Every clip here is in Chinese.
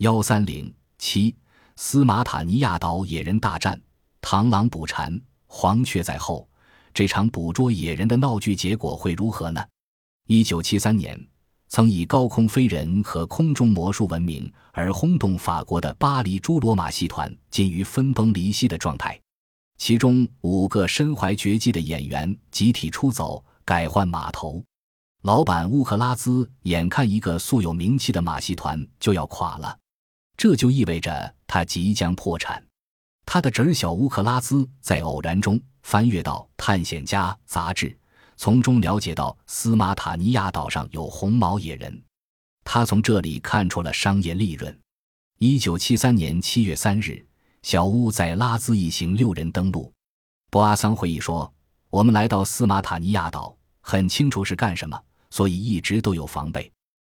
幺三零七，斯马塔尼亚岛野人大战，螳螂捕蝉，黄雀在后。这场捕捉野人的闹剧结果会如何呢？一九七三年，曾以高空飞人和空中魔术闻名而轰动法国的巴黎朱罗马戏团，近于分崩离析的状态。其中五个身怀绝技的演员集体出走，改换码头。老板乌克拉兹眼看一个素有名气的马戏团就要垮了。这就意味着他即将破产。他的侄儿小乌克拉兹在偶然中翻阅到《探险家》杂志，从中了解到斯马塔尼亚岛上有红毛野人。他从这里看出了商业利润。一九七三年七月三日，小乌在拉兹一行六人登陆。博阿桑回忆说：“我们来到斯马塔尼亚岛，很清楚是干什么，所以一直都有防备。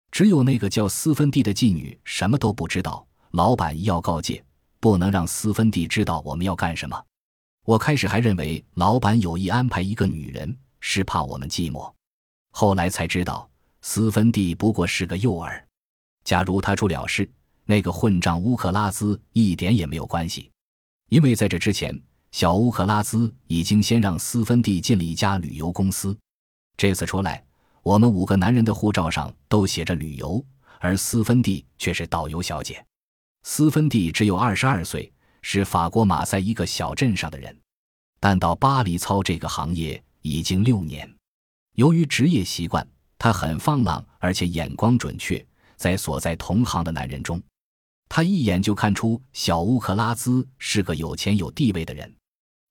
只有那个叫斯芬蒂的妓女什么都不知道。”老板要告诫，不能让斯芬蒂知道我们要干什么。我开始还认为老板有意安排一个女人，是怕我们寂寞。后来才知道，斯芬蒂不过是个诱饵。假如他出了事，那个混账乌克拉兹一点也没有关系，因为在这之前，小乌克拉兹已经先让斯芬蒂进了一家旅游公司。这次出来，我们五个男人的护照上都写着旅游，而斯芬蒂却是导游小姐。斯芬蒂只有二十二岁，是法国马赛一个小镇上的人，但到巴黎操这个行业已经六年。由于职业习惯，他很放浪，而且眼光准确。在所在同行的男人中，他一眼就看出小乌克拉兹是个有钱有地位的人。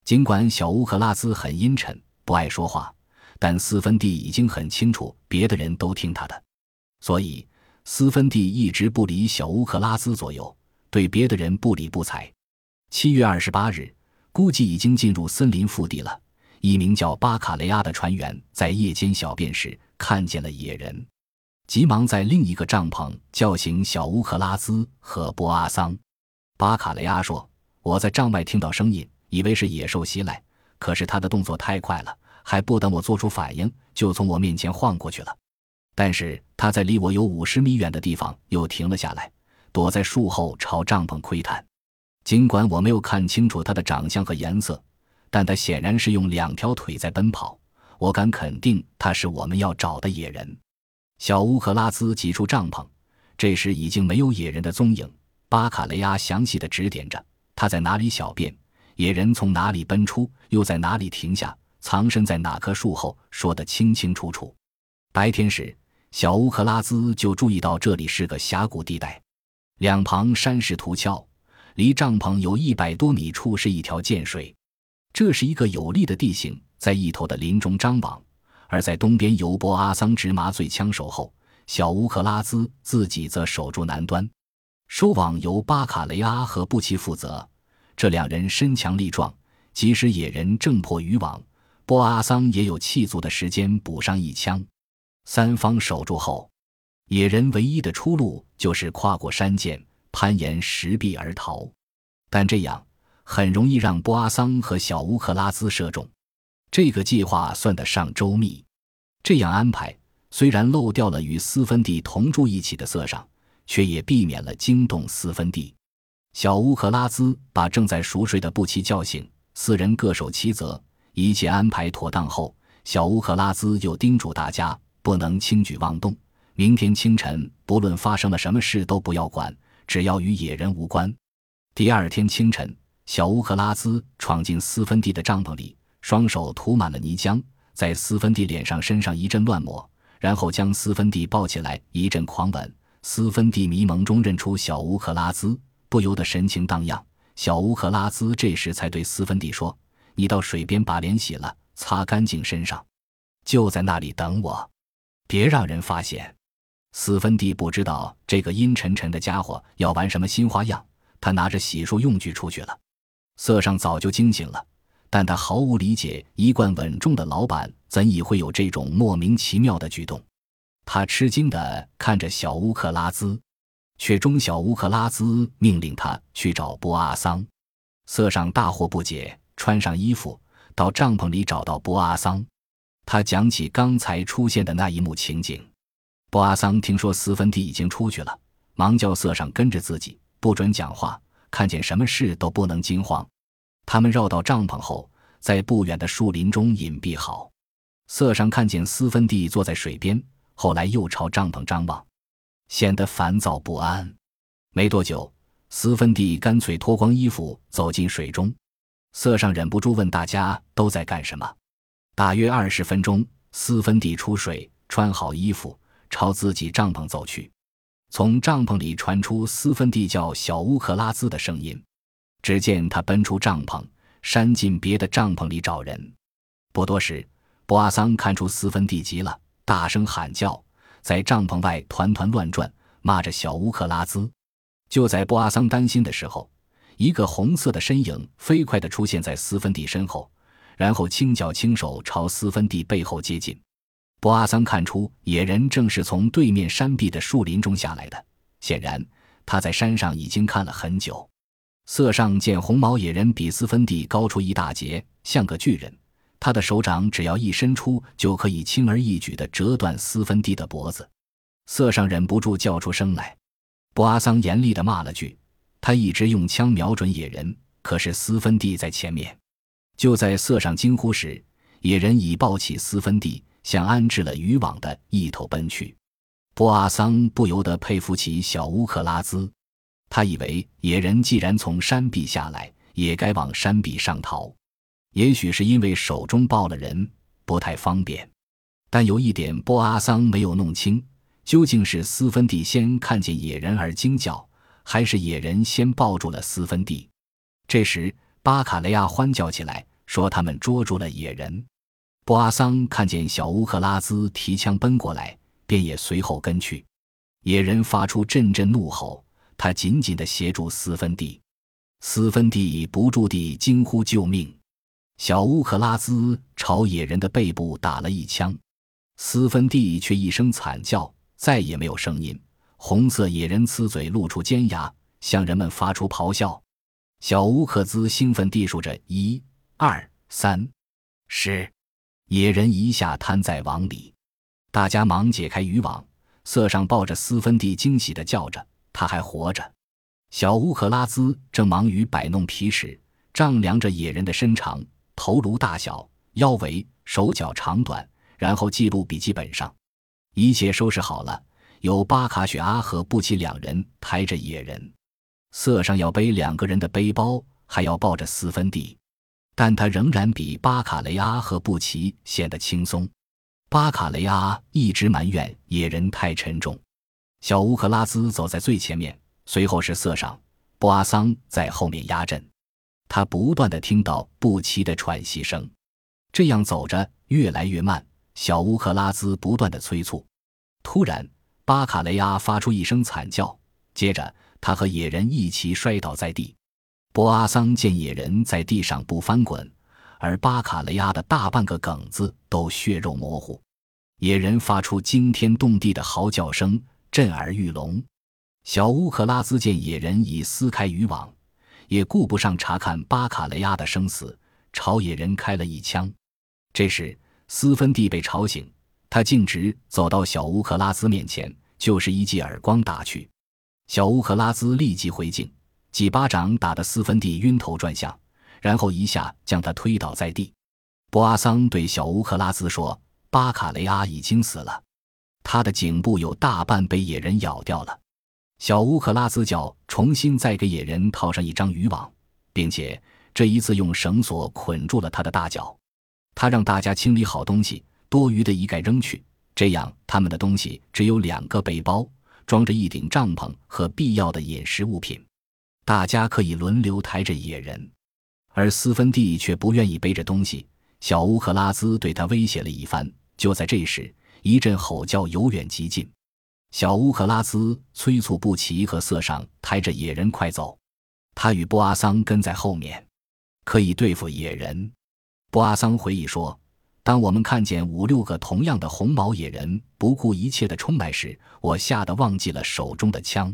尽管小乌克拉兹很阴沉，不爱说话，但斯芬蒂已经很清楚，别的人都听他的，所以斯芬蒂一直不离小乌克拉兹左右。对别的人不理不睬。七月二十八日，估计已经进入森林腹地了。一名叫巴卡雷阿的船员在夜间小便时看见了野人，急忙在另一个帐篷叫醒小乌克拉兹和波阿桑。巴卡雷阿说：“我在帐外听到声音，以为是野兽袭来，可是他的动作太快了，还不等我做出反应，就从我面前晃过去了。但是他在离我有五十米远的地方又停了下来。”躲在树后朝帐篷窥探，尽管我没有看清楚他的长相和颜色，但他显然是用两条腿在奔跑。我敢肯定他是我们要找的野人。小乌克拉兹挤出帐篷，这时已经没有野人的踪影。巴卡雷阿详细的指点着他在哪里小便，野人从哪里奔出，又在哪里停下，藏身在哪棵树后，说得清清楚楚。白天时，小乌克拉兹就注意到这里是个峡谷地带。两旁山势突峭，离帐篷有一百多米处是一条涧水，这是一个有利的地形，在一头的林中张网，而在东边由波阿桑执麻醉枪守候，小乌克拉兹自己则守住南端，收网由巴卡雷阿和布奇负责。这两人身强力壮，即使野人挣破渔网，波阿桑也有气足的时间补上一枪。三方守住后。野人唯一的出路就是跨过山涧，攀岩石壁而逃，但这样很容易让波阿桑和小乌克拉兹射中。这个计划算得上周密。这样安排虽然漏掉了与斯芬蒂同住一起的色上，却也避免了惊动斯芬蒂。小乌克拉兹把正在熟睡的布奇叫醒，四人各守其责。一切安排妥当后，小乌克拉兹又叮嘱大家不能轻举妄动。明天清晨，不论发生了什么事都不要管，只要与野人无关。第二天清晨，小乌克拉兹闯进斯芬蒂的帐篷里，双手涂满了泥浆，在斯芬蒂脸上、身上一阵乱抹，然后将斯芬蒂抱起来一阵狂吻。斯芬蒂迷蒙中认出小乌克拉兹，不由得神情荡漾。小乌克拉兹这时才对斯芬蒂说：“你到水边把脸洗了，擦干净身上，就在那里等我，别让人发现。”斯芬蒂不知道这个阴沉沉的家伙要玩什么新花样，他拿着洗漱用具出去了。色上早就惊醒了，但他毫无理解，一贯稳重的老板怎已会有这种莫名其妙的举动。他吃惊地看着小乌克拉兹，却中小乌克拉兹命令他去找波阿桑。色上大惑不解，穿上衣服到帐篷里找到波阿桑。他讲起刚才出现的那一幕情景。布阿桑听说斯芬蒂已经出去了，忙叫色上跟着自己，不准讲话，看见什么事都不能惊慌。他们绕到帐篷后，在不远的树林中隐蔽好。色上看见斯芬蒂坐在水边，后来又朝帐篷张望，显得烦躁不安。没多久，斯芬蒂干脆脱光衣服走进水中。色上忍不住问大家都在干什么。大约二十分钟，斯芬蒂出水，穿好衣服，朝自己帐篷走去。从帐篷里传出斯芬蒂叫小乌克拉兹的声音。只见他奔出帐篷，扇进别的帐篷里找人。不多时。博阿桑看出斯芬蒂急了，大声喊叫，在帐篷外团团乱转，骂着小乌克拉兹。就在博阿桑担心的时候，一个红色的身影飞快地出现在斯芬蒂身后，然后轻脚轻手朝斯芬蒂背后接近。博阿桑看出野人正是从对面山壁的树林中下来的，显然他在山上已经看了很久。色上见红毛野人比斯芬蒂高出一大截，像个巨人。他的手掌只要一伸出，就可以轻而易举地折断斯芬蒂的脖子。色上忍不住叫出声来。博阿桑严厉地骂了句：“他一直用枪瞄准野人，可是斯芬蒂在前面。”就在色上惊呼时，野人已抱起斯芬蒂，向安置了渔网的一头奔去。波阿桑不由得佩服起小乌克拉兹。他以为野人既然从山壁下来，也该往山壁上逃。也许是因为手中抱了人，不太方便。但有一点，波阿桑没有弄清，究竟是斯芬蒂先看见野人而惊叫，还是野人先抱住了斯芬蒂。这时，巴卡雷亚欢叫起来，说他们捉住了野人。波阿桑看见小乌克拉兹提枪奔过来，便也随后跟去。野人发出阵阵怒吼，他紧紧地协助斯芬蒂。斯芬蒂不住地惊呼救命。小乌克拉兹朝野人的背部打了一枪，斯芬蒂却一声惨叫，再也没有声音。红色野人呲嘴，露出尖牙，向人们发出咆哮。小乌克兹兴奋地数着：一、二、三、十。野人一下瘫在网里，大家忙解开渔网。色上抱着斯芬蒂，惊喜地叫着：“他还活着！”小乌克拉兹正忙于摆弄皮尺，丈量着野人的身长。头颅大小、腰围、手脚长短，然后记录笔记本上。一切收拾好了，由巴卡雪阿和布奇两人抬着野人。色上要背两个人的背包，还要抱着斯芬蒂，但他仍然比巴卡雷阿和布奇显得轻松。巴卡雷阿一直埋怨野人太沉重。小乌克拉兹走在最前面，随后是色上，布阿桑在后面压阵。他不断的听到布奇的喘息声，这样走着越来越慢。小乌克拉兹不断的催促。突然，巴卡雷阿发出一声惨叫，接着他和野人一起摔倒在地。波阿桑见野人在地上不翻滚，而巴卡雷阿的大半个梗子都血肉模糊。野人发出惊天动地的嚎叫声，震耳欲聋。小乌克拉兹见野人已撕开渔网。也顾不上查看巴卡雷亚的生死，朝野人开了一枪。这时，斯芬蒂被吵醒，他径直走到小乌克拉兹面前，就是一记耳光打去。小乌克拉兹立即回敬，几巴掌打得斯芬蒂晕头转向，然后一下将他推倒在地。博阿桑对小乌克拉兹说：“巴卡雷阿已经死了，他的颈部有大半被野人咬掉了。”小乌克拉兹叫重新再给野人套上一张渔网，并且这一次用绳索捆住了他的大脚。他让大家清理好东西，多余的一概扔去。这样，他们的东西只有两个背包，装着一顶帐篷和必要的饮食物品。大家可以轮流抬着野人，而斯芬蒂却不愿意背着东西。小乌克拉兹对他威胁了一番。就在这时，一阵吼叫由远及近。小乌克拉兹催促布奇和色上抬着野人快走，他与波阿桑跟在后面，可以对付野人。波阿桑回忆说：“当我们看见五六个同样的红毛野人不顾一切的冲来时，我吓得忘记了手中的枪。”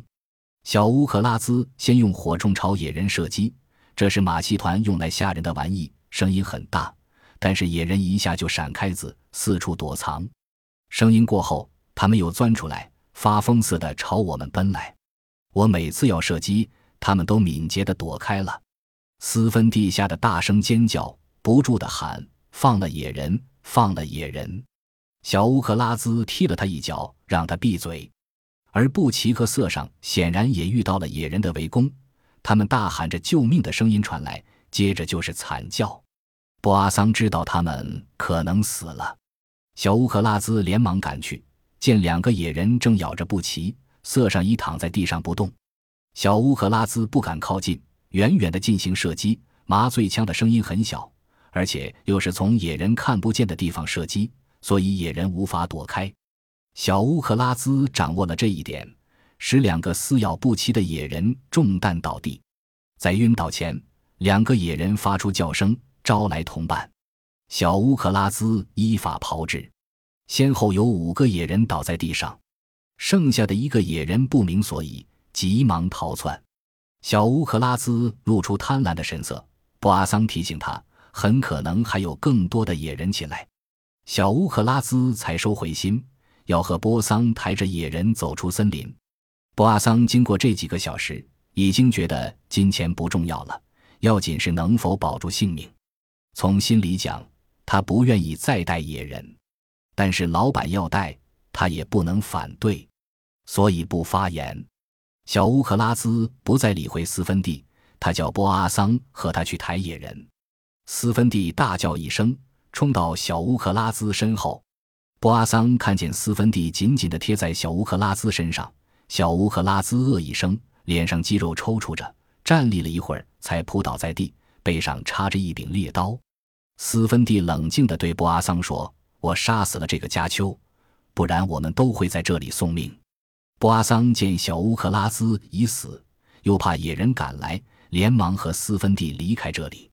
小乌克拉兹先用火铳朝野人射击，这是马戏团用来吓人的玩意，声音很大，但是野人一下就闪开，子四处躲藏。声音过后，他们又钻出来。发疯似的朝我们奔来，我每次要射击，他们都敏捷地躲开了。斯芬蒂吓得大声尖叫，不住地喊：“放了野人！放了野人！”小乌克拉兹踢了他一脚，让他闭嘴。而布奇和瑟上显然也遇到了野人的围攻，他们大喊着救命的声音传来，接着就是惨叫。布阿桑知道他们可能死了，小乌克拉兹连忙赶去，见两个野人正咬着布奇，瑟上已躺在地上不动。小乌克拉兹不敢靠近，远远的进行射击。麻醉枪的声音很小，而且又是从野人看不见的地方射击，所以野人无法躲开。小乌克拉兹掌握了这一点，使两个撕咬不齐的野人中弹倒地。在晕倒前，两个野人发出叫声。招来同伴，小乌克拉兹依法炮制，先后有五个野人倒在地上，剩下的一个野人不明所以，急忙逃窜。小乌克拉兹露出贪婪的神色，布阿桑提醒他，很可能还有更多的野人起来。小乌克拉兹才收回心，要和波桑抬着野人走出森林。波阿桑经过这几个小时，已经觉得金钱不重要了，要紧是能否保住性命。从心里讲，他不愿意再带野人，但是老板要带，他也不能反对，所以不发言。小乌克拉兹不再理会斯芬蒂，他叫波阿桑和他去抬野人。斯芬蒂大叫一声，冲到小乌克拉兹身后。布阿桑看见斯芬蒂紧紧地贴在小乌克拉兹身上，小乌克拉兹呃一声，脸上肌肉抽搐着，站立了一会儿，才扑倒在地，背上插着一柄猎刀。斯芬蒂冷静地对布阿桑说：“我杀死了这个加丘，不然我们都会在这里送命。”布阿桑见小乌克拉兹已死，又怕野人赶来，连忙和斯芬蒂离开这里。